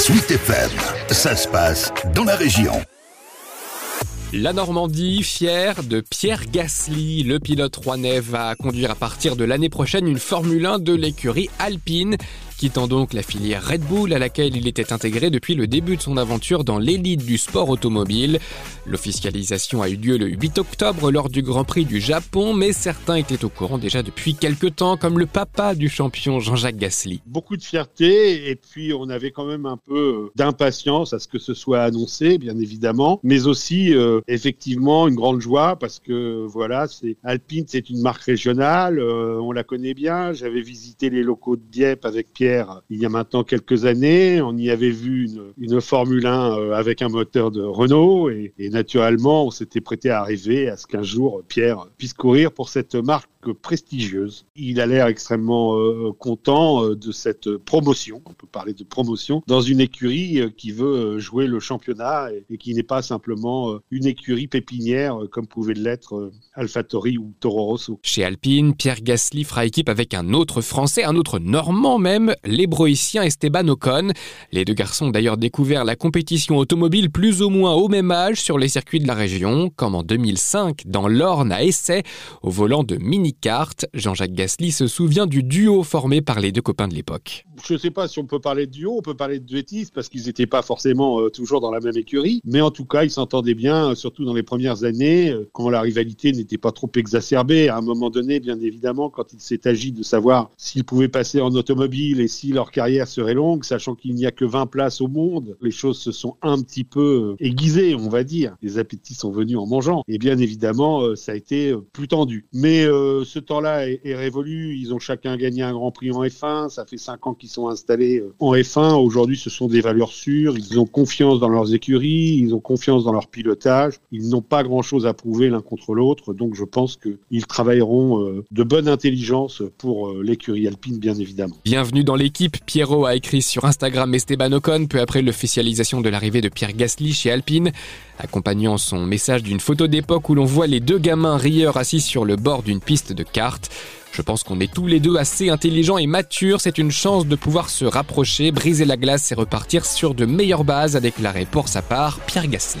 Sweet FM, ça se passe dans la région. La Normandie, fière de Pierre Gasly, le pilote rouennais va conduire à partir de l'année prochaine une Formule 1 de l'écurie Alpine quittant donc la filière Red Bull à laquelle il était intégré depuis le début de son aventure dans l'élite du sport automobile. L'officialisation a eu lieu le 8 octobre lors du Grand Prix du Japon, mais certains étaient au courant déjà depuis quelques temps, comme le papa du champion Jean-Jacques Gasly. Beaucoup de fierté et puis on avait quand même un peu d'impatience à ce que ce soit annoncé, bien évidemment, mais aussi euh, effectivement une grande joie parce que voilà, c'est Alpine, c'est une marque régionale, euh, on la connaît bien. J'avais visité les locaux de Dieppe avec Pierre il y a maintenant quelques années. On y avait vu une, Formule 1 euh, avec un moteur de Renault et, et naturellement, on s'était prêté à arriver à ce qu'un jour Pierre puisse courir pour cette marque prestigieuse. Il a l'air extrêmement euh, content euh, de cette promotion, on peut parler de promotion, dans une écurie euh, qui veut jouer le championnat et, qui n'est pas simplement une écurie pépinière comme pouvait l'être AlphaTauri ou Toro Rosso. Chez Alpine, Pierre Gasly fera équipe avec un autre Français, un autre Normand même, l'hébroïcien Esteban Ocon. Les deux garçons ont d'ailleurs découvert la compétition automobile plus ou moins au même âge sur les circuits de la région, comme en 2005 dans l'Orne à Essay, au volant de Mini Jean-Jacques Gasly se souvient du duo formé par les deux copains de l'époque. Je ne sais pas si on peut parler de duo, on peut parler de duettisme parce qu'ils n'étaient pas forcément euh, toujours dans la même écurie, mais en tout cas, ils s'entendaient bien, euh, surtout dans les premières années, euh, quand la rivalité n'était pas trop exacerbée. À un moment donné, bien évidemment, quand il s'est agi de savoir s'ils pouvaient passer en automobile et si leur carrière serait longue, sachant qu'il n'y a que 20 places au monde, les choses se sont un petit peu aiguisées, on va dire. Les appétits sont venus en mangeant. Et bien évidemment, ça a été plus tendu. Mais ce temps-là est, révolu. Ils ont chacun gagné un Grand Prix en F1. Ça fait cinq ans qu'ils sont installés euh, en F1. Aujourd'hui, ce sont des valeurs sûres. Ils ont confiance dans leurs écuries. Ils ont confiance dans leur pilotage. Ils n'ont pas grand-chose à prouver l'un contre l'autre. Donc, je pense qu'ils travailleront euh, de bonne intelligence pour euh, l'écurie alpine, bien évidemment. Bienvenue dans l'équipe. Pierrot a écrit sur Instagram Esteban Ocon peu après l'officialisation de l'arrivée de Pierre Gasly chez Alpine, accompagnant son message d'une photo d'époque où l'on voit les deux gamins rieurs assis sur le bord d'une piste de cartes. Je pense qu'on est tous les deux assez intelligents et matures. C'est une chance de pouvoir se rapprocher, briser la glace et repartir sur de meilleures bases, a déclaré pour sa part Pierre Gasly.